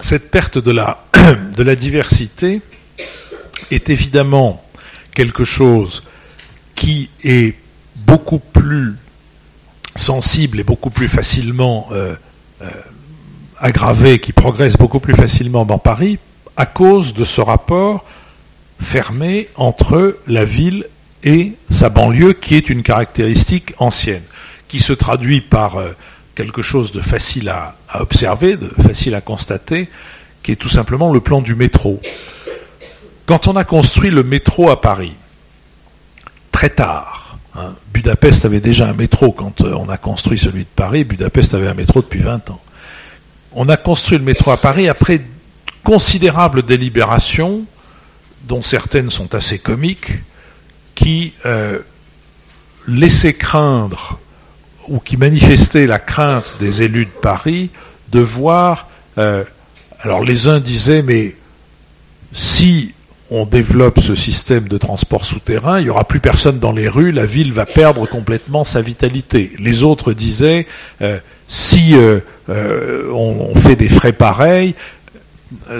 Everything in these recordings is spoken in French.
cette perte de la, de la diversité est évidemment quelque chose qui est beaucoup plus sensible et beaucoup plus facilement euh, euh, aggravé, qui progresse beaucoup plus facilement dans Paris, à cause de ce rapport fermé entre la ville et sa banlieue, qui est une caractéristique ancienne, qui se traduit par euh, quelque chose de facile à, observer, de facile à constater, qui est tout simplement le plan du métro. Quand on a construit le métro à Paris, très tard, hein, Budapest avait déjà un métro quand euh, on a construit celui de Paris, Budapest avait un métro depuis 20 ans. On a construit le métro à Paris après considérables délibérations, dont certaines sont assez comiques, qui euh, laissaient craindre ou qui manifestaient la crainte des élus de Paris de voir. Euh, alors les uns disaient, mais si on développe ce système de transport souterrain, il n'y aura plus personne dans les rues, la ville va perdre complètement sa vitalité. Les autres disaient, euh, si euh, on, fait des frais pareils,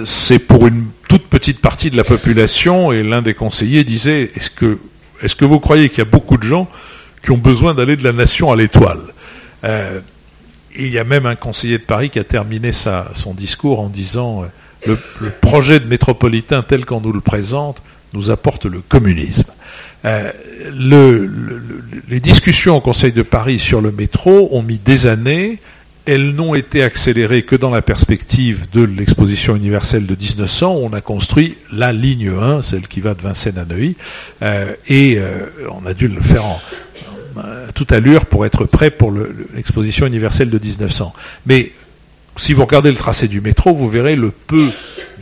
c'est pour une toute petite partie de la population, et l'un des conseillers disait, est-ce que, est-ce que vous croyez qu'il y a beaucoup de gens qui ont besoin d'aller de la nation à l'étoile. Euh, il y a même un conseiller de Paris qui a terminé son discours en disant euh, le, projet de métropolitain tel qu'on nous le présente nous apporte le communisme. Euh, les discussions au Conseil de Paris sur le métro ont mis des années. Elles n'ont été accélérées que dans la perspective de l'exposition universelle de 1900. Où on a construit la ligne 1, celle qui va de Vincennes à Neuilly, et on a dû le faire en, à toute allure pour être prêt pour l'exposition universelle de 1900. Mais si vous regardez le tracé du métro, vous verrez le peu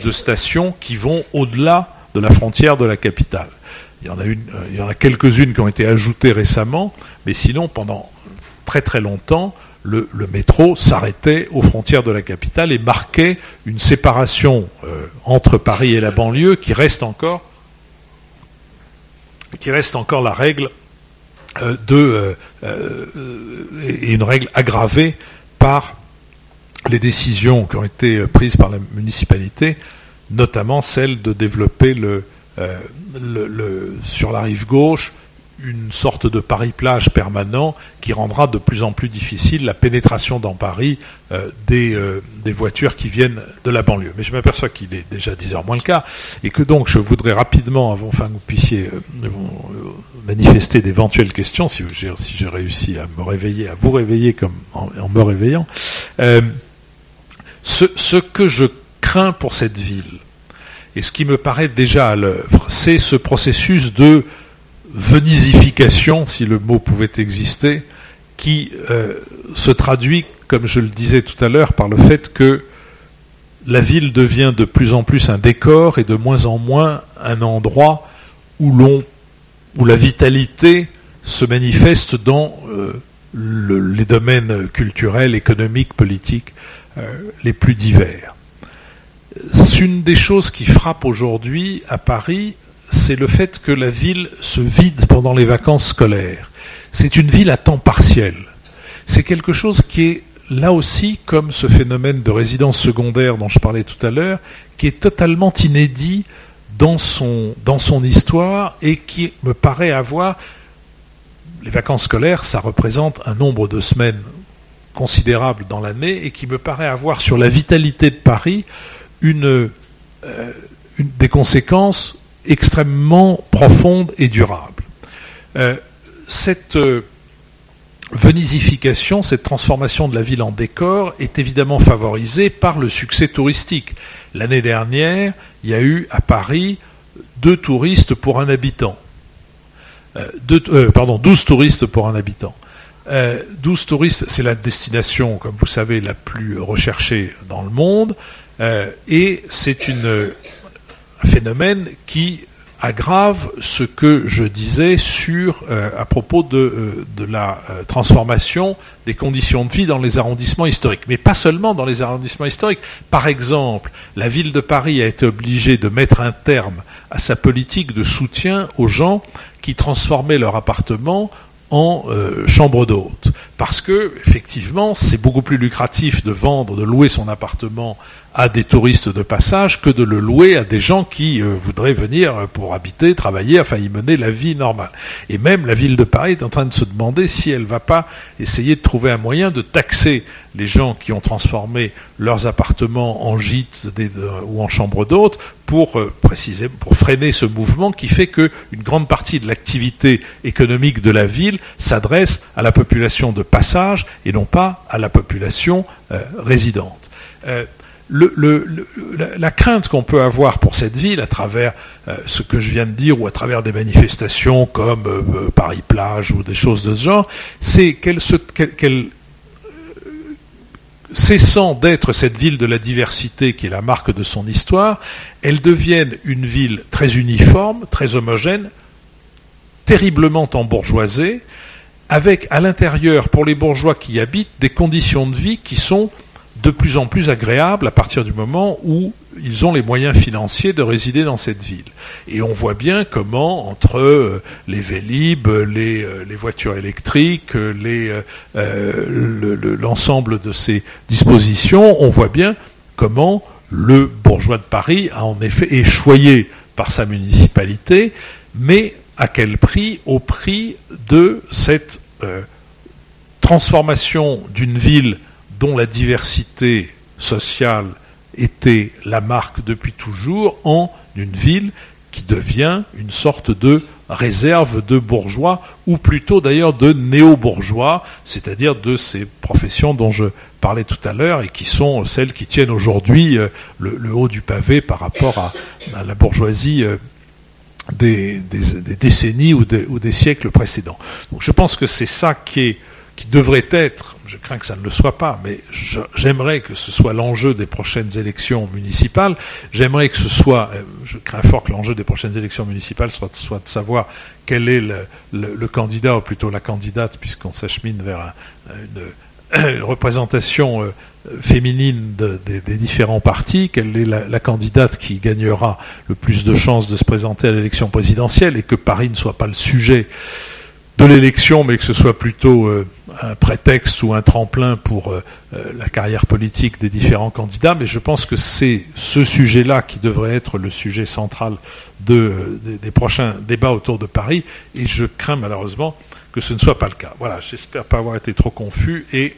de stations qui vont au-delà de la frontière de la capitale. Il y en a, euh, a quelques-unes qui ont été ajoutées récemment, mais sinon, pendant très très longtemps, le, métro s'arrêtait aux frontières de la capitale et marquait une séparation euh, entre Paris et la banlieue qui reste encore, qui reste encore la règle euh, de, euh, euh, et une règle aggravée par les décisions qui ont été prises par la municipalité, notamment celle de développer sur la rive gauche une sorte de Paris-Plage permanent qui rendra de plus en plus difficile la pénétration dans Paris euh, des, euh, des, voitures qui viennent de la banlieue. Mais je m'aperçois qu'il est déjà 10 heures moins le cas et que donc je voudrais rapidement, avant que vous puissiez euh, manifester d'éventuelles questions, si, si j'ai réussi à me réveiller, à vous réveiller comme en, me réveillant, ce, ce que je crains pour cette ville, et ce qui me paraît déjà à l'œuvre, c'est ce processus de venisification, si le mot pouvait exister, qui euh, se traduit, comme je le disais tout à l'heure, par le fait que la ville devient de plus en plus un décor et de moins en moins un endroit où où la vitalité se manifeste dans euh, les domaines culturels, économiques, politiques euh, les plus divers. C'est une des choses qui frappe aujourd'hui à Paris, c'est le fait que la ville se vide pendant les vacances scolaires. C'est une ville à temps partiel. C'est quelque chose qui est là aussi, comme ce phénomène de résidence secondaire dont je parlais tout à l'heure, qui est totalement inédit dans son, histoire et qui me paraît avoir... Les vacances scolaires, ça représente un nombre de semaines considérable dans l'année et qui me paraît avoir sur la vitalité de Paris euh, des conséquences extrêmement profonde et durable. Euh, cette euh, venisification, cette transformation de la ville en décor est évidemment favorisée par le succès touristique. L'année dernière, il y a eu à Paris deux touristes pour un habitant. Euh, pardon, 12 touristes pour un habitant. 12 touristes, c'est la destination, comme vous savez, la plus recherchée dans le monde, et c'est une un phénomène qui aggrave ce que je disais sur euh, à propos de, euh, de la euh, transformation des conditions de vie dans les arrondissements historiques, mais pas seulement dans les arrondissements historiques. Par exemple, la ville de Paris a été obligée de mettre un terme à sa politique de soutien aux gens qui transformaient leur appartement en chambre d'hôte. Parce que, effectivement, c'est beaucoup plus lucratif de vendre, de louer son appartement à des touristes de passage que de le louer à des gens qui euh, voudraient venir pour habiter, travailler, enfin y mener la vie normale. Et même la ville de Paris est en train de se demander si elle ne va pas essayer de trouver un moyen de taxer les gens qui ont transformé leurs appartements en gîtes ou en chambres d'hôtes pour euh, préciser, pour freiner ce mouvement qui fait qu'une grande partie de l'activité économique de la ville s'adresse à la population de passage et non pas à la population euh, résidente. Euh, la, crainte qu'on peut avoir pour cette ville à travers ce que je viens de dire ou à travers des manifestations comme Paris-Plage ou des choses de ce genre, c'est qu'elle, qu'elle cessant d'être cette ville de la diversité qui est la marque de son histoire, elle devienne une ville très uniforme, très homogène, terriblement embourgeoisée, avec à l'intérieur, pour les bourgeois qui y habitent, des conditions de vie qui sont de plus en plus agréables à partir du moment où ils ont les moyens financiers de résider dans cette ville. Et on voit bien comment, entre euh, les Vélib, les, euh, voitures électriques, euh, l'ensemble de ces dispositions, on voit bien comment le bourgeois de Paris a en effet échoyé par sa municipalité, mais à quel prix? Au prix de cette transformation d'une ville dont la diversité sociale était la marque depuis toujours en une ville qui devient une sorte de réserve de bourgeois, ou plutôt d'ailleurs de néo-bourgeois, c'est-à-dire de ces professions dont je parlais tout à l'heure et qui sont celles qui tiennent aujourd'hui euh, le, haut du pavé par rapport à, la bourgeoisie euh, des, décennies ou des, ou des, siècles précédents. Donc je pense que c'est ça qui, est, qui devrait être je crains que ça ne le soit pas, mais j'aimerais que ce soit l'enjeu des prochaines élections municipales. J'aimerais que ce soit, euh, je crains fort que l'enjeu des prochaines élections municipales soit, de savoir quel est le, candidat, ou plutôt la candidate, puisqu'on s'achemine vers une, représentation euh, féminine des différents partis, quelle est la, candidate qui gagnera le plus de chances de se présenter à l'élection présidentielle, et que Paris ne soit pas le sujet de l'élection, mais que ce soit plutôt euh, un prétexte ou un tremplin pour euh, euh, la carrière politique des différents candidats. Mais je pense que c'est ce sujet-là qui devrait être le sujet central de, des, prochains débats autour de Paris. Et je crains malheureusement que ce ne soit pas le cas. Voilà, j'espère pas avoir été trop confus et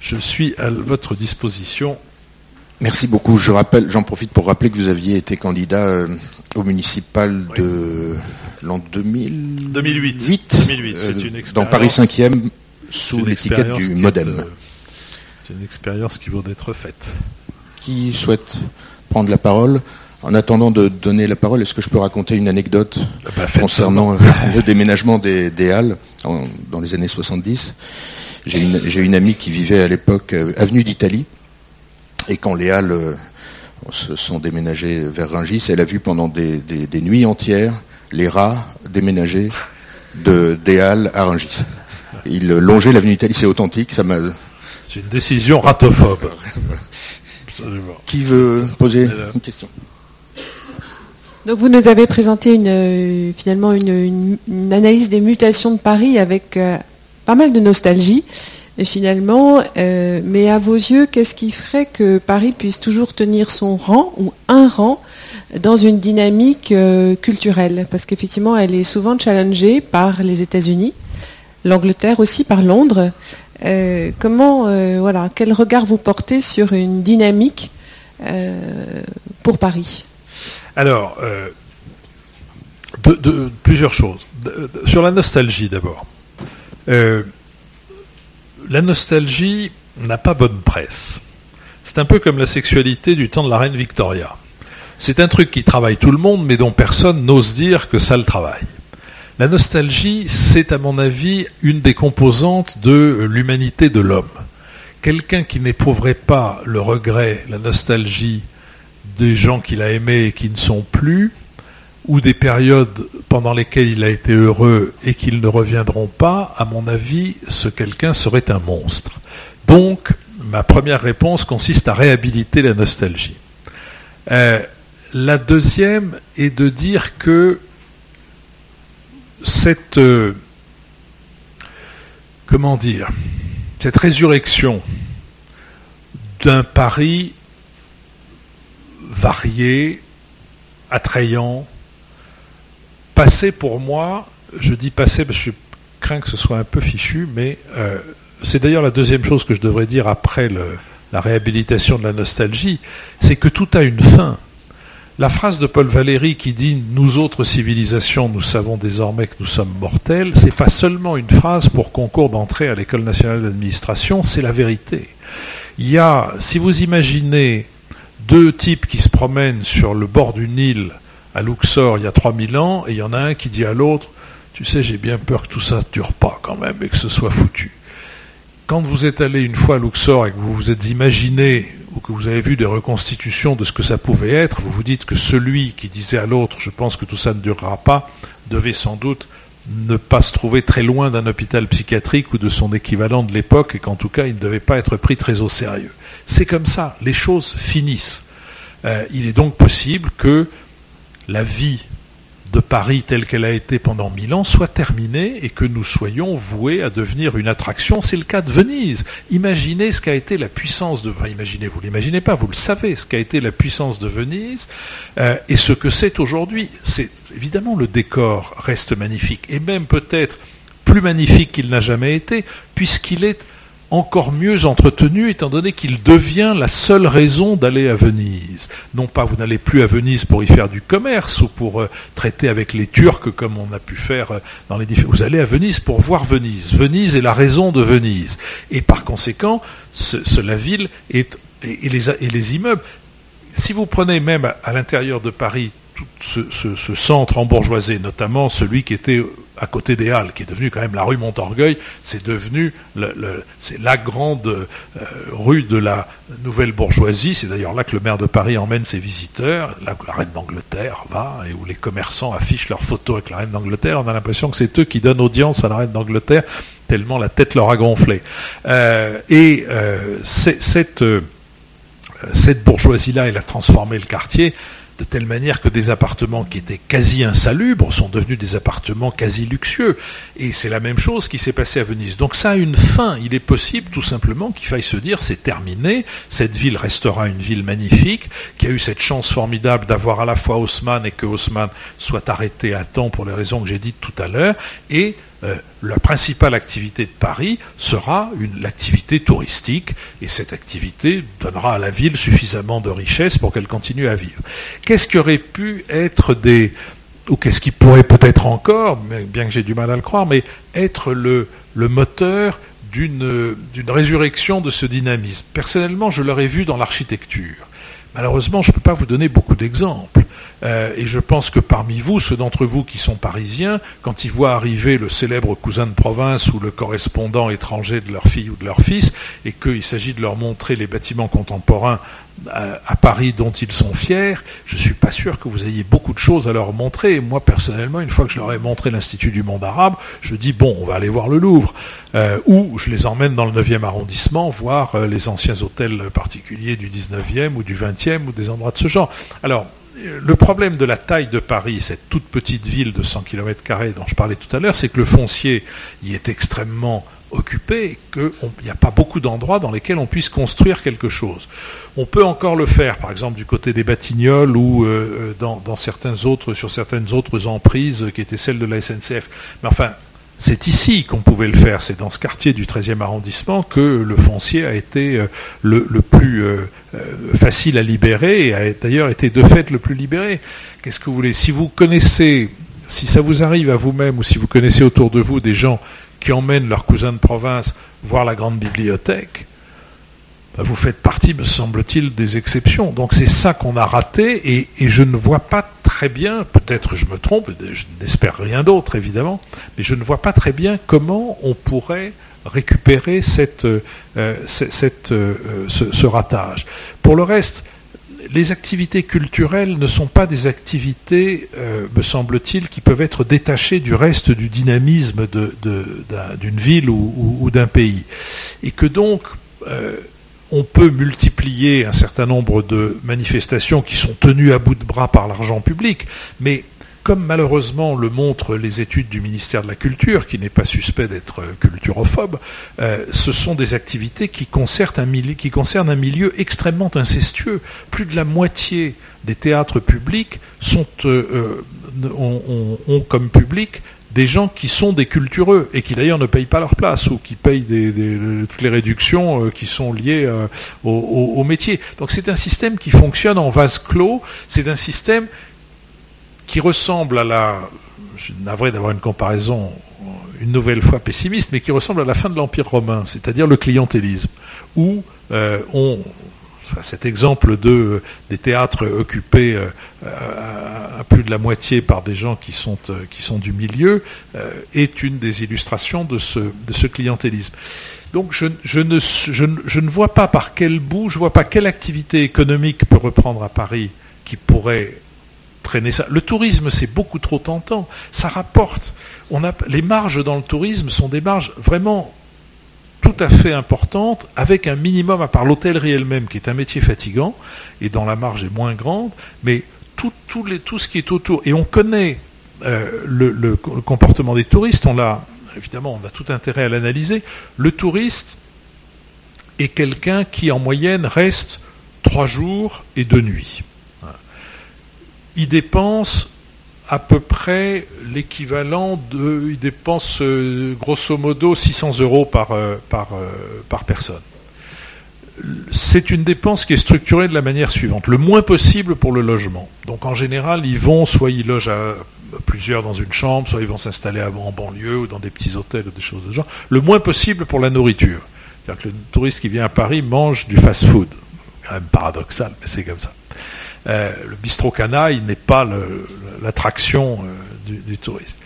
je suis à votre disposition. Merci beaucoup. Je rappelle, j'en profite pour rappeler que vous aviez été candidat au municipal de l'an 2000... 2008. 2008. dans Paris 5e, sous l'étiquette du Modem. C'est une expérience qui vaut d'être faite. Qui souhaite prendre la parole en attendant de donner la parole, est-ce que je peux raconter une anecdote ah bah, concernant le déménagement des, Halles dans les années 70 J'ai une, une, amie qui vivait à l'époque euh, avenue d'Italie, et quand les Halles euh, se sont déménagées vers Rungis, elle a vu pendant des, nuits entières les rats déménager de, des Halles à Rungis. Il longeait l'avenue Italie, c'est authentique, ça m'a... C'est une décision ratophobe. Qui veut poser une question? Donc vous nous avez présenté une, euh, finalement une, analyse des mutations de Paris avec euh, pas mal de nostalgie. Et finalement, euh, mais à vos yeux, qu'est-ce qui ferait que Paris puisse toujours tenir son rang ou un rang dans une dynamique culturelle? Parce qu'effectivement, elle est souvent challengée par les États-Unis l'Angleterre aussi, par Londres. Euh, comment, euh, voilà, quel regard vous portez sur une dynamique euh, pour Paris? Alors, plusieurs choses. sur la nostalgie d'abord. La nostalgie n'a pas bonne presse. C'est un peu comme la sexualité du temps de la reine Victoria. C'est un truc qui travaille tout le monde, mais dont personne n'ose dire que ça le travaille. La nostalgie, c'est à mon avis une des composantes de l'humanité de l'homme. Quelqu'un qui n'éprouverait pas le regret, la nostalgie des gens qu'il a aimés et qui ne sont plus, ou des périodes pendant lesquelles il a été heureux et qu'ils ne reviendront pas, à mon avis, ce quelqu'un serait un monstre. Donc, ma première réponse consiste à réhabiliter la nostalgie. Euh, la deuxième est de dire que cette, euh, comment dire, cette résurrection d'un Paris varié, attrayant. Passé pour moi, je dis passé parce que je crains que ce soit un peu fichu, mais euh, c'est d'ailleurs la deuxième chose que je devrais dire après la réhabilitation de la nostalgie, c'est que tout a une fin. La phrase de Paul Valéry qui dit Nous autres civilisations, nous savons désormais que nous sommes mortels, c'est pas seulement une phrase pour concours d'entrée à l'école nationale d'administration, c'est la vérité. Il y a, si vous imaginez deux types qui se promènent sur le bord du Nil à Luxor il y a 3000 ans, et il y en a un qui dit à l'autre Tu sais, j'ai bien peur que tout ça ne dure pas quand même et que ce soit foutu. Quand vous êtes allé une fois à Luxor et que vous vous êtes imaginé ou que vous avez vu des reconstitutions de ce que ça pouvait être, vous vous dites que celui qui disait à l'autre je pense que tout ça ne durera pas, devait sans doute ne pas se trouver très loin d'un hôpital psychiatrique ou de son équivalent de l'époque et qu'en tout cas il ne devait pas être pris très au sérieux. C'est comme ça, les choses finissent. Euh, il est donc possible que la vie de Paris telle qu'elle a été pendant mille ans soit terminée et que nous soyons voués à devenir une attraction. C'est le cas de Venise. Imaginez ce qu'a été la puissance de... Enfin, imaginez, vous l'imaginez pas, vous le savez, ce qu'a été la puissance de Venise euh, et ce que c'est aujourd'hui. C'est évidemment le décor reste magnifique et même peut-être plus magnifique qu'il n'a jamais été puisqu'il est encore mieux entretenu étant donné qu'il devient la seule raison d'aller à Venise. Non pas vous n'allez plus à Venise pour y faire du commerce ou pour euh, traiter avec les Turcs comme on a pu faire euh, dans les différents... Vous allez à Venise pour voir Venise. Venise est la raison de Venise. Et par conséquent, la ville et les immeubles. Si vous prenez même à l'intérieur de Paris ce, centre embourgeoisé, notamment celui qui était à côté des Halles, qui est devenu quand même la rue Montorgueil, c'est devenu la grande euh, rue de la nouvelle bourgeoisie. C'est d'ailleurs là que le maire de Paris emmène ses visiteurs, là où la reine d'Angleterre va et où les commerçants affichent leurs photos avec la reine d'Angleterre. On a l'impression que c'est eux qui donnent audience à la reine d'Angleterre tellement la tête leur a gonflé. Euh, et euh, cette, cette bourgeoisie-là, elle a transformé le quartier de telle manière que des appartements qui étaient quasi insalubres sont devenus des appartements quasi luxueux. Et c'est la même chose qui s'est passé à Venise. Donc ça a une fin. Il est possible tout simplement qu'il faille se dire c'est terminé, cette ville restera une ville magnifique, qui a eu cette chance formidable d'avoir à la fois Haussmann et que Haussmann soit arrêté à temps pour les raisons que j'ai dites tout à l'heure, et euh, la principale activité de Paris sera l'activité touristique, et cette activité donnera à la ville suffisamment de richesse pour qu'elle continue à vivre. Qu'est-ce qui aurait pu être des, ou qu'est-ce qui pourrait peut-être encore, bien que j'ai du mal à le croire, mais être le moteur d'une résurrection de ce dynamisme? Personnellement, je l'aurais vu dans l'architecture. Malheureusement, je ne peux pas vous donner beaucoup d'exemples. Euh, et je pense que parmi vous, ceux d'entre vous qui sont parisiens, quand ils voient arriver le célèbre cousin de province ou le correspondant étranger de leur fille ou de leur fils, et qu'il s'agit de leur montrer les bâtiments contemporains euh, à, Paris dont ils sont fiers, je ne suis pas sûr que vous ayez beaucoup de choses à leur montrer. Moi, personnellement, une fois que je leur ai montré l'Institut du monde arabe, je dis, bon, on va aller voir le Louvre. Euh, ou je les emmène dans le 9e arrondissement, voir les anciens hôtels particuliers du 19e ou du 20e ou des endroits de ce genre. Alors, le problème de la taille de Paris, cette toute petite ville de 100 km dont je parlais tout à l'heure, c'est que le foncier y est extrêmement occupé et qu'il n'y a pas beaucoup d'endroits dans lesquels on puisse construire quelque chose. On peut encore le faire, par exemple du côté des Batignolles ou euh, dans, dans certains autres, sur certaines autres emprises qui étaient celles de la SNCF. C'est ici qu'on pouvait le faire, c'est dans ce quartier du 13e arrondissement que le foncier a été euh, le, plus euh, euh, facile à libérer et a d'ailleurs été de fait le plus libéré. Qu'est-ce que vous voulez? Si vous connaissez, si ça vous arrive à vous-même ou si vous connaissez autour de vous des gens qui emmènent leurs cousins de province voir la grande bibliothèque, bah, vous faites partie, me semble-t-il, des exceptions. Donc c'est ça qu'on a raté et, je ne vois pas très bien, peut-être je me trompe, je n'espère rien d'autre évidemment, mais je ne vois pas très bien comment on pourrait récupérer cette, euh, euh, ce, ratage. Pour le reste, les activités culturelles ne sont pas des activités, euh, me semble-t-il, qui peuvent être détachées du reste du dynamisme d'une ville ou, d'un pays. Et que donc, on peut multiplier un certain nombre de manifestations qui sont tenues à bout de bras par l'argent public, mais comme malheureusement le montrent les études du ministère de la Culture, qui n'est pas suspect d'être culturophobe, euh, ce sont des activités qui concernent, un milieu, extrêmement incestueux. Plus de la moitié des théâtres publics euh, ont, ont, comme public des gens qui sont des cultureux et qui d'ailleurs ne payent pas leur place ou qui payent des, toutes les réductions euh, qui sont liées euh, au, métier. Donc c'est un système qui fonctionne en vase clos, c'est un système qui ressemble à la, je suis navré d'avoir une comparaison une nouvelle fois pessimiste, mais qui ressemble à la fin de l'Empire romain, c'est-à-dire le clientélisme, où euh, on, cet exemple de, des théâtres occupés euh, à, plus de la moitié par des gens qui sont, euh, du milieu euh, est une des illustrations de ce, clientélisme. Donc je, ne, vois pas par quel bout, je ne vois pas quelle activité économique peut reprendre à Paris qui pourrait traîner ça. Le tourisme, c'est beaucoup trop tentant. Ça rapporte. Les marges dans le tourisme sont des marges vraiment tout à fait importante, avec un minimum, à part l'hôtellerie elle-même, qui est un métier fatigant, et dont la marge est moins grande, mais tout, les, tout ce qui est autour, et on connaît euh, le, comportement des touristes, on l'a, évidemment, on a tout intérêt à l'analyser, le touriste est quelqu'un qui, en moyenne, reste trois jours et deux nuits. Il dépense à peu près l'équivalent de. Il dépense euh, grosso modo 600 euros par, euh, euh, par personne. C'est une dépense qui est structurée de la manière suivante le moins possible pour le logement. Donc en général, ils vont, soit ils logent à plusieurs dans une chambre, soit ils vont s'installer en banlieue ou dans des petits hôtels ou des choses de genre. Le moins possible pour la nourriture. C'est-à-dire que le touriste qui vient à Paris mange du fast-food. Quand même paradoxal, mais c'est comme ça. Euh, le bistrot canaille n'est pas l'attraction euh, du, touriste.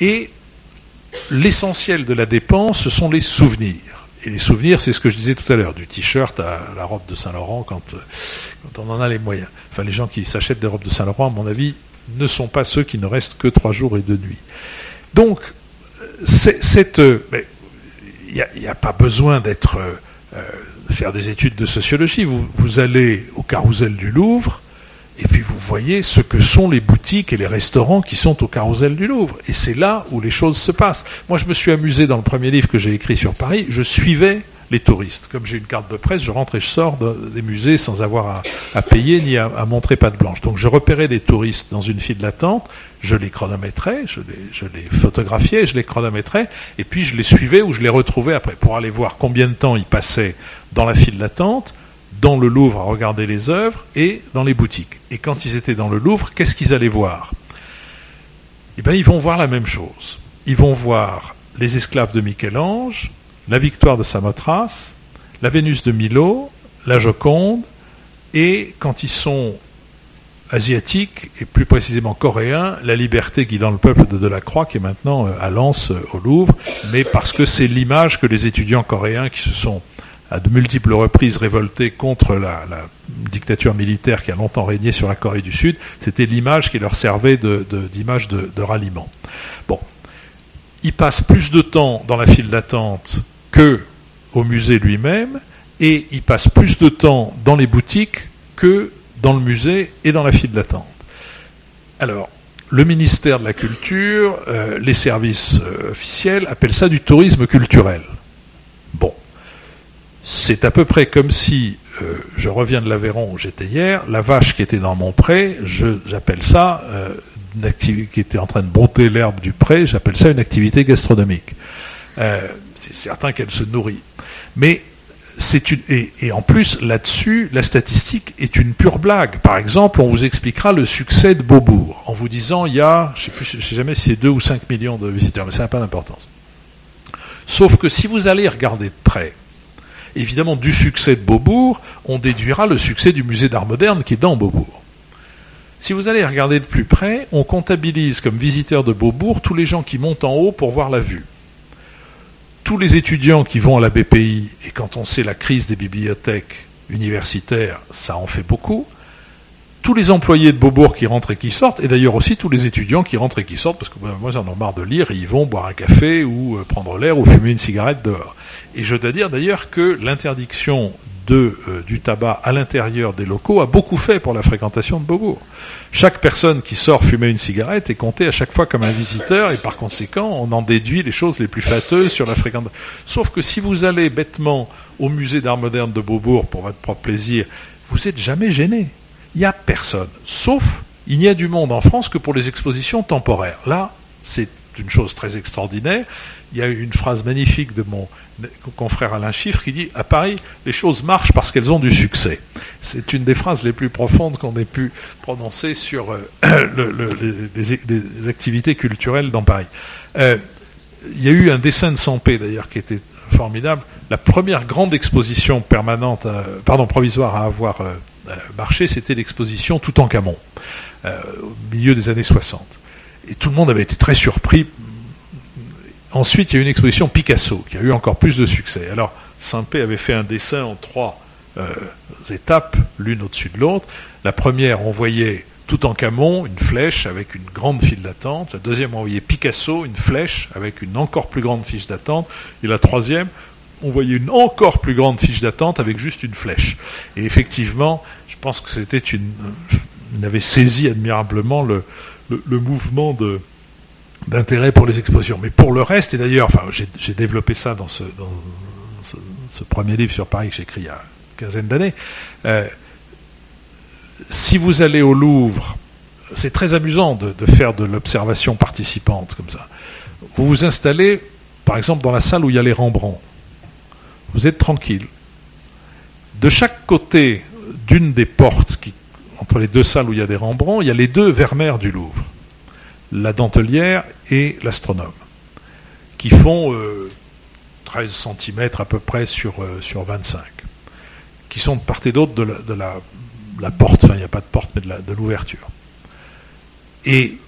Et l'essentiel de la dépense, ce sont les souvenirs. Et les souvenirs, c'est ce que je disais tout à l'heure, du t-shirt à la robe de Saint-Laurent quand, quand, on en a les moyens. Enfin, les gens qui s'achètent des robes de Saint-Laurent, à mon avis, ne sont pas ceux qui ne restent que trois jours et deux nuits. Donc, cette, il n'y a, pas besoin d'être euh, faire des études de sociologie. Vous, vous allez au carrousel du Louvre, et puis vous voyez ce que sont les boutiques et les restaurants qui sont au carrousel du Louvre. Et c'est là où les choses se passent. Moi, je me suis amusé dans le premier livre que j'ai écrit sur Paris. Je suivais les touristes. Comme j'ai une carte de presse, je rentre et je sors des musées sans avoir à, payer ni à, montrer patte blanche. Donc je repérais des touristes dans une file d'attente, je les chronométrais, je les photographiais, je les chronométrais, et puis je les suivais ou je les retrouvais après pour aller voir combien de temps ils passaient dans la file d'attente, dans le Louvre à regarder les œuvres et dans les boutiques. Et quand ils étaient dans le Louvre, qu'est-ce qu'ils allaient voir? Eh bien, ils vont voir la même chose. Ils vont voir les esclaves de Michel-Ange, la victoire de Samothrace, la Vénus de Milo, la Joconde, et quand ils sont asiatiques, et plus précisément coréens, la liberté guidant le peuple de Delacroix, qui est maintenant euh, à Lens euh, au Louvre, mais parce que c'est l'image que les étudiants coréens qui se sont à de multiples reprises révolté contre la, dictature militaire qui a longtemps régné sur la Corée du Sud, c'était l'image qui leur servait d'image de, ralliement. Bon, ils passent plus de temps dans la file d'attente que au musée lui-même, et ils passent plus de temps dans les boutiques que dans le musée et dans la file d'attente. Alors, le ministère de la Culture, euh, les services euh, officiels appellent ça du tourisme culturel. Bon, c'est à peu près comme si, euh, je reviens de l'Aveyron où j'étais hier, la vache qui était dans mon pré, j'appelle ça euh, une activité qui était en train de bronter l'herbe du pré, j'appelle ça une activité gastronomique. Euh, c'est certain qu'elle se nourrit. Mais c'est une et, en plus là-dessus, la statistique est une pure blague. Par exemple, on vous expliquera le succès de Beaubourg en vous disant il y a, je sais plus, je sais jamais si c'est 2 ou 5 millions de visiteurs, mais ça n'a pas d'importance. Sauf que si vous allez regarder de près, évidemment, du succès de Beaubourg, on déduira le succès du musée d'art moderne qui est dans Beaubourg. Si vous allez regarder de plus près, on comptabilise comme visiteurs de Beaubourg tous les gens qui montent en haut pour voir la vue. Tous les étudiants qui vont à la BPI, et quand on sait la crise des bibliothèques universitaires, ça en fait beaucoup, tous les employés de Beaubourg qui rentrent et qui sortent, et d'ailleurs aussi tous les étudiants qui rentrent et qui sortent, parce que ben, moi j'en ai marre de lire, et ils vont boire un café ou euh, prendre l'air ou fumer une cigarette dehors. Et je dois dire d'ailleurs que l'interdiction euh, du tabac à l'intérieur des locaux a beaucoup fait pour la fréquentation de Beaubourg. Chaque personne qui sort fumer une cigarette est comptée à chaque fois comme un visiteur et par conséquent, on en déduit les choses les plus fâteuses sur la fréquentation. Sauf que si vous allez bêtement au musée d'art moderne de Beaubourg pour votre propre plaisir, vous n'êtes jamais gêné. Il n'y a personne. Sauf, il n'y a du monde en France que pour les expositions temporaires. Là, c'est une chose très extraordinaire. Il y a une phrase magnifique de mon confrère Alain Chiffre qui dit À Paris, les choses marchent parce qu'elles ont du succès. C'est une des phrases les plus profondes qu'on ait pu prononcer sur euh, les, activités culturelles dans Paris. Euh, il y a eu un dessin de Sampé d'ailleurs qui était formidable. La première grande exposition permanente, pardon, provisoire à avoir euh, marché, c'était l'exposition Toutankhamon, au milieu des années 60. Et tout le monde avait été très surpris. Ensuite, il y a eu une exposition Picasso, qui a eu encore plus de succès. Alors, Saint-Pé avait fait un dessin en trois euh, étapes, l'une au-dessus de l'autre. La première, on voyait tout en camon, une flèche avec une grande file d'attente. La deuxième, on voyait Picasso, une flèche avec une encore plus grande fiche d'attente. Et la troisième, on voyait une encore plus grande fiche d'attente avec juste une flèche. Et effectivement, je pense que c'était une. Il avait saisi admirablement le, mouvement d'intérêt pour les expositions. Mais pour le reste, et d'ailleurs, j'ai développé ça dans, ce, premier livre sur Paris que j'ai écrit il y a une quinzaine d'années. Euh, si vous allez au Louvre, c'est très amusant de, faire de l'observation participante comme ça. Vous vous installez, par exemple, dans la salle où il y a les Rembrandt. Vous êtes tranquille. De chaque côté d'une des portes qui entre les deux salles où il y a des Rembrandt, il y a les deux Vermeer du Louvre, la dentelière et l'astronome, qui font 13 euh, cm à peu près sur, euh, sur 25, qui sont de part et d'autre de, la, porte, enfin il n'y a pas de porte, mais de l'ouverture. Et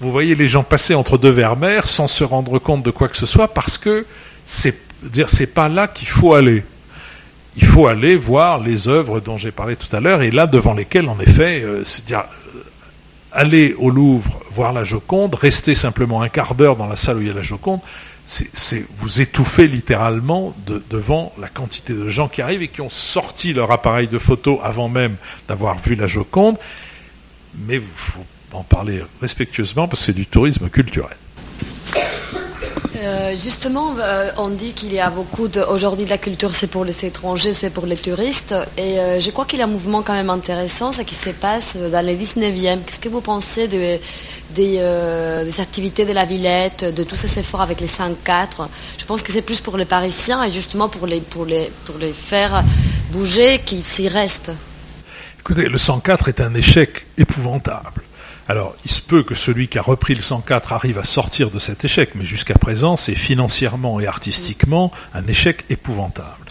vous voyez les gens passer entre deux Vermeer sans se rendre compte de quoi que ce soit, parce que c'est c'est pas là qu'il faut aller il faut aller voir les œuvres dont j'ai parlé tout à l'heure, et là devant lesquelles, en effet, euh, c'est-à-dire euh, aller au Louvre, voir la Joconde, rester simplement un quart d'heure dans la salle où il y a la Joconde, c'est vous étouffez littéralement devant la quantité de gens qui arrivent et qui ont sorti leur appareil de photo avant même d'avoir vu la Joconde. Mais il faut en parler respectueusement parce que c'est du tourisme culturel. Euh, justement, euh, on dit qu'il y a beaucoup de... Aujourd'hui, la culture, c'est pour les étrangers, c'est pour les touristes. Et euh, je crois qu'il y a un mouvement quand même intéressant, ce qui se passe dans le 19e. Qu'est-ce que vous pensez de, des, activités de la Villette, de tous ces efforts avec les 5-4 Je pense que c'est plus pour les Parisiens et justement pour les, pour les, pour les faire bouger qu'ils s'y restent. Écoutez, le 104 est un échec épouvantable. Alors, il se peut que celui qui a repris le 104 arrive à sortir de cet échec, mais jusqu'à présent, c'est financièrement et artistiquement un échec épouvantable.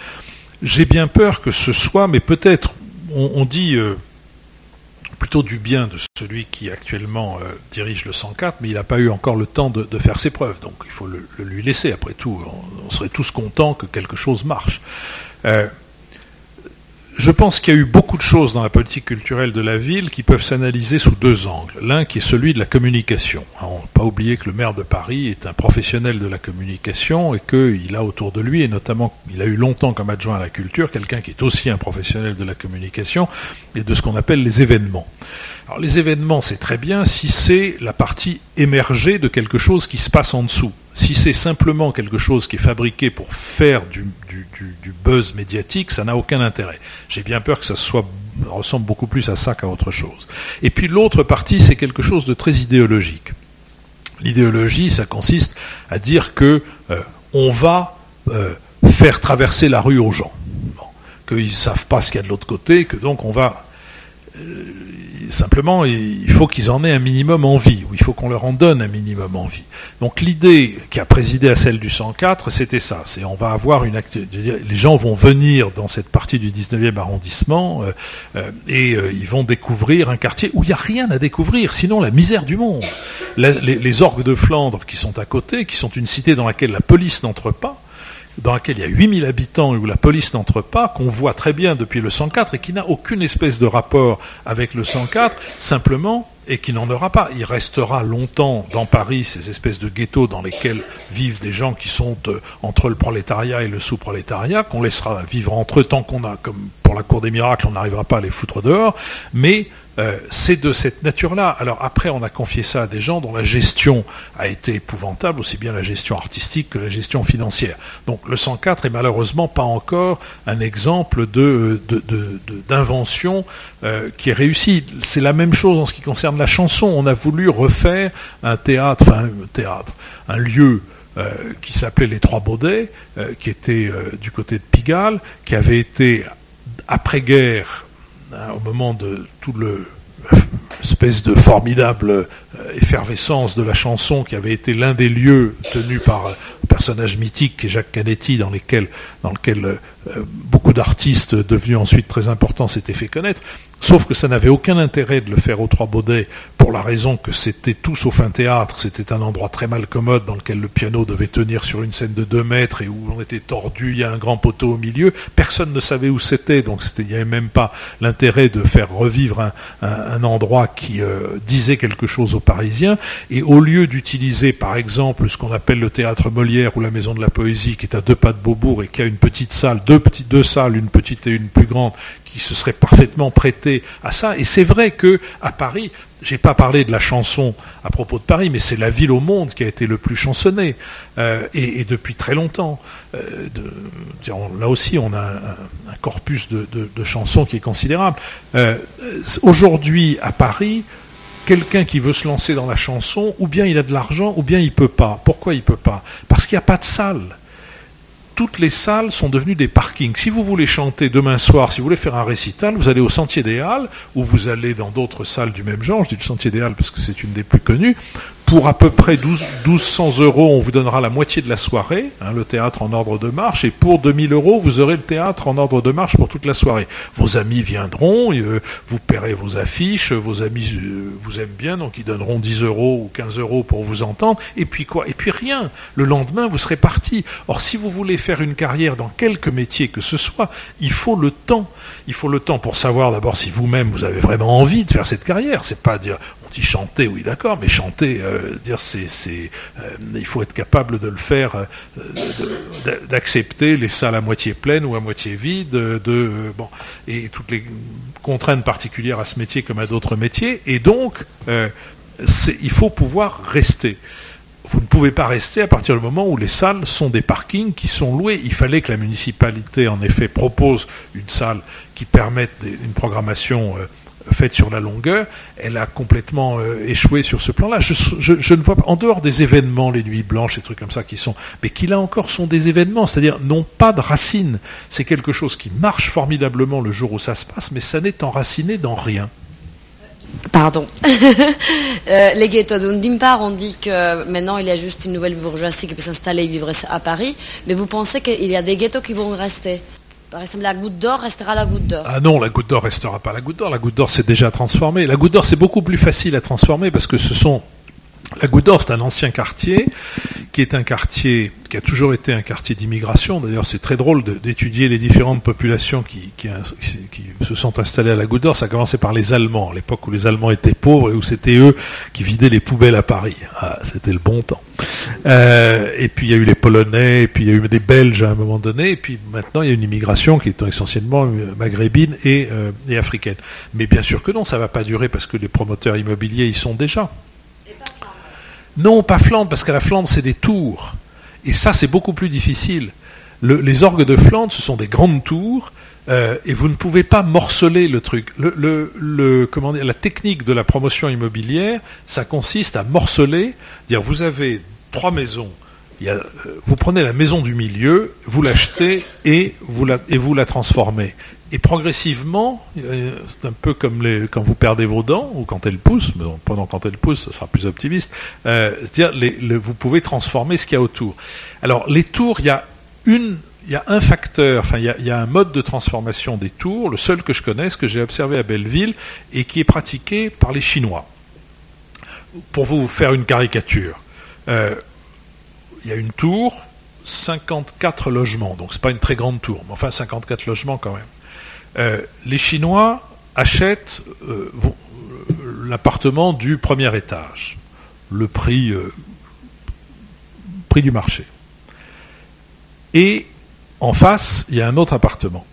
J'ai bien peur que ce soit, mais peut-être, on, dit euh, plutôt du bien de celui qui actuellement euh, dirige le 104, mais il n'a pas eu encore le temps de, faire ses preuves, donc il faut le, lui laisser. Après tout, on, serait tous contents que quelque chose marche. Euh, je pense qu'il y a eu beaucoup de choses dans la politique culturelle de la ville qui peuvent s'analyser sous deux angles. L'un qui est celui de la communication. on ne pas oublier que le maire de Paris est un professionnel de la communication et qu'il a autour de lui, et notamment il a eu longtemps comme adjoint à la culture, quelqu'un qui est aussi un professionnel de la communication et de ce qu'on appelle les événements. Alors les événements, c'est très bien si c'est la partie émergée de quelque chose qui se passe en dessous. Si c'est simplement quelque chose qui est fabriqué pour faire du, buzz médiatique, ça n'a aucun intérêt. J'ai bien peur que ça ressemble beaucoup plus à ça qu'à autre chose. Et puis l'autre partie, c'est quelque chose de très idéologique. L'idéologie, ça consiste à dire que euh, on va euh, faire traverser la rue aux gens, qu'ils ne savent pas ce qu'il y a de l'autre côté, que donc on va simplement, il faut qu'ils en aient un minimum envie, ou il faut qu'on leur en donne un minimum envie. Donc l'idée qui a présidé à celle du 104, c'était ça. C'est on va avoir une les gens vont venir dans cette partie du 19e arrondissement euh, euh, et euh, ils vont découvrir un quartier où il n'y a rien à découvrir, sinon la misère du monde. les orgues de Flandre qui sont à côté, qui sont une cité dans laquelle la police n'entre pas, dans laquelle il y a 8000 habitants et où la police n'entre pas, qu'on voit très bien depuis le 104 et qui n'a aucune espèce de rapport avec le 104, simplement et qui n'en aura pas. Il restera longtemps dans Paris ces espèces de ghettos dans lesquels vivent des gens qui sont euh, entre le prolétariat et le sous-prolétariat, qu'on laissera vivre entre eux tant qu'on a, comme pour la Cour des miracles, on n'arrivera pas à les foutre dehors, mais euh, c'est de cette nature-là. Alors après, on a confié ça à des gens dont la gestion a été épouvantable, aussi bien la gestion artistique que la gestion financière. Donc le 104 est malheureusement pas encore un exemple de, d'invention euh, qui est réussie. C'est la même chose en ce qui concerne la chanson. On a voulu refaire un théâtre, un théâtre, un lieu euh, qui s'appelait Les Trois Baudets, qui était du côté de Pigalle, qui avait été après-guerre Hein, au moment de tout le espèce de formidable euh, effervescence de la chanson qui avait été l'un des lieux tenus par un personnage mythique qui Jacques Canetti dans lequel euh, beaucoup d'artistes devenus ensuite très importants s'étaient fait connaître. Sauf que ça n'avait aucun intérêt de le faire aux Trois Baudets pour la raison que c'était tout sauf un théâtre, c'était un endroit très mal commode dans lequel le piano devait tenir sur une scène de deux mètres et où on était tordu, il y a un grand poteau au milieu, personne ne savait où c'était, donc il n'y avait même pas l'intérêt de faire revivre un, endroit qui euh, disait quelque chose aux Parisiens, et au lieu d'utiliser par exemple ce qu'on appelle le théâtre Molière ou la Maison de la Poésie, qui est à deux pas de Beaubourg et qui a une petite salle, deux petites deux salles, une petite et une plus grande, qui se serait parfaitement prêté à ça. Et c'est vrai que à Paris, j'ai pas parlé de la chanson à propos de Paris, mais c'est la ville au monde qui a été le plus chansonnée, euh, et, depuis très longtemps. Euh, là aussi, on a un, corpus de, chansons qui est considérable. Euh, aujourd'hui, à Paris, quelqu'un qui veut se lancer dans la chanson, ou bien il a de l'argent, ou bien il peut pas. Pourquoi il peut pas? Parce qu'il n'y a pas de salle toutes les salles sont devenues des parkings. Si vous voulez chanter demain soir, si vous voulez faire un récital, vous allez au Sentier des Halles, ou vous allez dans d'autres salles du même genre, je dis le Sentier des Halles parce que c'est une des plus connues, pour à peu près 12, 1200 euros, on vous donnera la moitié de la soirée, hein, le théâtre en ordre de marche, et pour 2000 euros, vous aurez le théâtre en ordre de marche pour toute la soirée. Vos amis viendront, euh, vous paierez vos affiches, vos amis euh, vous aiment bien, donc ils donneront 10 euros ou 15 euros pour vous entendre, et puis quoi? Et puis rien. Le lendemain, vous serez parti. Or, si vous voulez faire une carrière dans quelque métier que ce soit, il faut le temps. Il faut le temps pour savoir d'abord si vous-même vous avez vraiment envie de faire cette carrière. C'est pas dire chanter, oui d'accord, mais chanter, euh, dire c'est, euh, il faut être capable de le faire, euh, d'accepter les salles à moitié pleines ou à moitié vides, de bon et toutes les contraintes particulières à ce métier comme à d'autres métiers. Et donc, il faut pouvoir rester vous ne pouvez pas rester à partir du moment où les salles sont des parkings qui sont loués. Il fallait que la municipalité, en effet, propose une salle qui permette une programmation faite sur la longueur, elle a complètement euh, échoué sur ce plan-là. Je, ne vois pas, en dehors des événements, les nuits blanches, et trucs comme ça qui sont, mais qui là encore sont des événements, c'est-à-dire n'ont pas de racines. C'est quelque chose qui marche formidablement le jour où ça se passe, mais ça n'est enraciné dans rien. Pardon. Euh, les ghettos, d'une part, on dit que maintenant il y a juste une nouvelle bourgeoisie qui peut s'installer et vivre à Paris, mais vous pensez qu'il y a des ghettos qui vont rester? Par exemple, la goutte d'or restera la goutte d'or. Ah non, la goutte d'or restera pas la goutte d'or. La goutte d'or, c'est déjà transformé. La goutte d'or, c'est beaucoup plus facile à transformer parce que ce sont la Goutte d'Or, c'est un ancien quartier qui est un quartier qui a toujours été un quartier d'immigration. D'ailleurs, c'est très drôle d'étudier les différentes populations qui, se sont installées à la Goutte d'Or. Ça a commencé par les Allemands, à l'époque où les Allemands étaient pauvres et où c'était eux qui vidaient les poubelles à Paris. Ah, c'était le bon temps. Euh, et puis il y a eu les Polonais, et puis il y a eu des Belges à un moment donné, et puis maintenant il y a une immigration qui est essentiellement euh, maghrébine et, euh, et africaine. Mais bien sûr que non, ça ne va pas durer parce que les promoteurs immobiliers y sont déjà. Non, pas Flandre, parce qu'à la Flandre, c'est des tours. Et ça, c'est beaucoup plus difficile. les orgues de Flandre, ce sont des grandes tours, euh, et vous ne pouvez pas morceler le truc. La technique de la promotion immobilière, ça consiste à morceler, dire vous avez trois maisons, euh, vous prenez la maison du milieu, vous l'achetez et vous la transformez. Et progressivement, euh, c'est un peu comme quand vous perdez vos dents, ou quand elles poussent, mais pendant quand elles poussent, ça sera plus optimiste, euh, vous pouvez transformer ce qu'il y a autour. Alors, les tours, il y a un facteur, enfin, il y, a, il y, a, un mode de transformation des tours, le seul que je connaisse, que j'ai observé à Belleville, et qui est pratiqué par les Chinois. Pour vous faire une caricature, euh, il y a une tour, 54 logements, donc c'est pas une très grande tour, mais enfin 54 logements quand même. Euh, les Chinois achètent, euh, l'appartement du premier étage, le prix, euh, du marché. Et en face, il y a un autre appartement.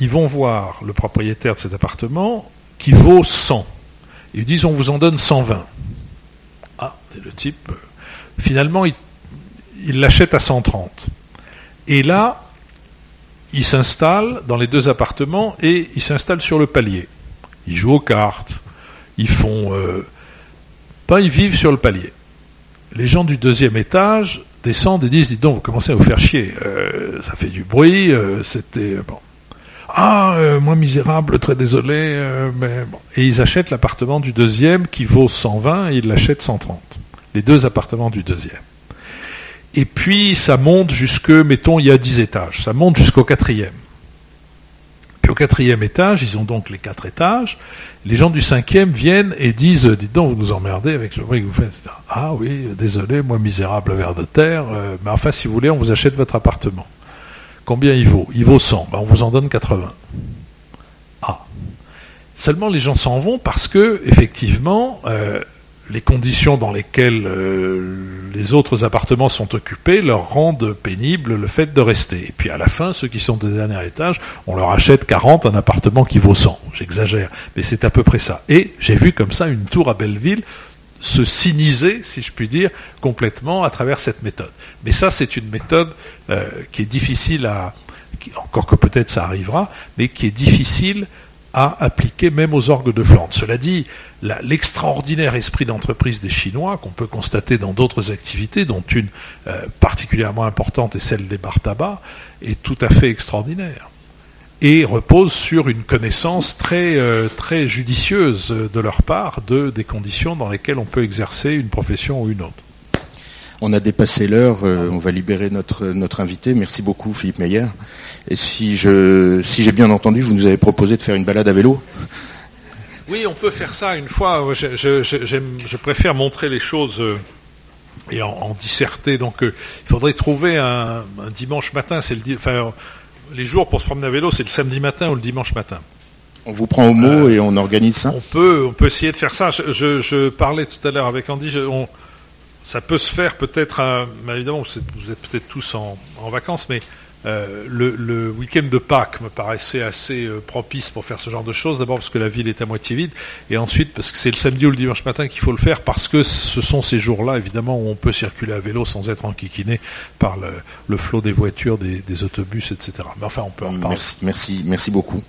Ils vont voir le propriétaire de cet appartement qui vaut 100. Ils disent on vous en donne 120. Ah, et le type, euh, finalement, il l'achète à 130. Et là, il s'installe dans les deux appartements et il s'installe sur le palier. Ils jouent aux cartes, ils font... Euh, pas, ils vivent sur le palier. Les gens du deuxième étage descendent et disent, dis donc, vous commencez à vous faire chier, euh, ça fait du bruit, euh, c'était... Bon. Ah, moi misérable, très désolé, mais. Et ils achètent l'appartement du deuxième qui vaut 120 et ils l'achètent 130. Les deux appartements du deuxième. Et puis ça monte jusque, mettons, il y a 10 étages, ça monte jusqu'au quatrième. Puis au quatrième étage, ils ont donc les quatre étages. Les gens du cinquième viennent et disent, dites donc, vous nous emmerdez avec le bruit que vous faites. Ah oui, désolé, moi misérable verre de terre, euh, mais enfin si vous voulez, on vous achète votre appartement. Combien il vaut? Il vaut 100, ben, on vous en donne 80. Ah. Seulement les gens s'en vont parce que, effectivement, euh, les conditions dans lesquelles euh, les autres appartements sont occupés leur rendent pénible le fait de rester. Et puis à la fin, ceux qui sont au dernier étage, on leur achète 40 un appartement qui vaut 100. J'exagère, mais c'est à peu près ça. Et j'ai vu comme ça une tour à Belleville se cyniser, si je puis dire, complètement à travers cette méthode. Mais ça, c'est une méthode euh, qui est difficile à, encore que peut-être ça arrivera, mais qui est difficile à appliquer même aux orgues de Flandre. Cela dit, l'extraordinaire esprit d'entreprise des Chinois, qu'on peut constater dans d'autres activités, dont une euh, particulièrement importante est celle des bar tabac, est tout à fait extraordinaire et repose sur une connaissance très, euh, très judicieuse de leur part de, des conditions dans lesquelles on peut exercer une profession ou une autre. On a dépassé l'heure, euh, on va libérer notre, notre invité. Merci beaucoup Philippe Meyer. Et si je si j'ai bien entendu, vous nous avez proposé de faire une balade à vélo Oui, on peut faire ça une fois. Je, préfère montrer les choses euh, et en, disserter. Donc euh, il faudrait trouver un, dimanche matin, c'est le enfin, les jours pour se promener à vélo, c'est le samedi matin ou le dimanche matin. On vous prend au mot et on organise ça On peut, on peut essayer de faire ça. Je, parlais tout à l'heure avec Andy, on, ça peut se faire peut-être, évidemment, vous êtes peut-être tous en, vacances, mais euh, le, week-end de Pâques me paraissait assez euh, propice pour faire ce genre de choses. D'abord parce que la ville est à moitié vide, et ensuite parce que c'est le samedi ou le dimanche matin qu'il faut le faire, parce que ce sont ces jours-là, évidemment, où on peut circuler à vélo sans être enquiquiné par le, flot des voitures, des, autobus, etc. Mais enfin, on peut en parler. merci, merci beaucoup.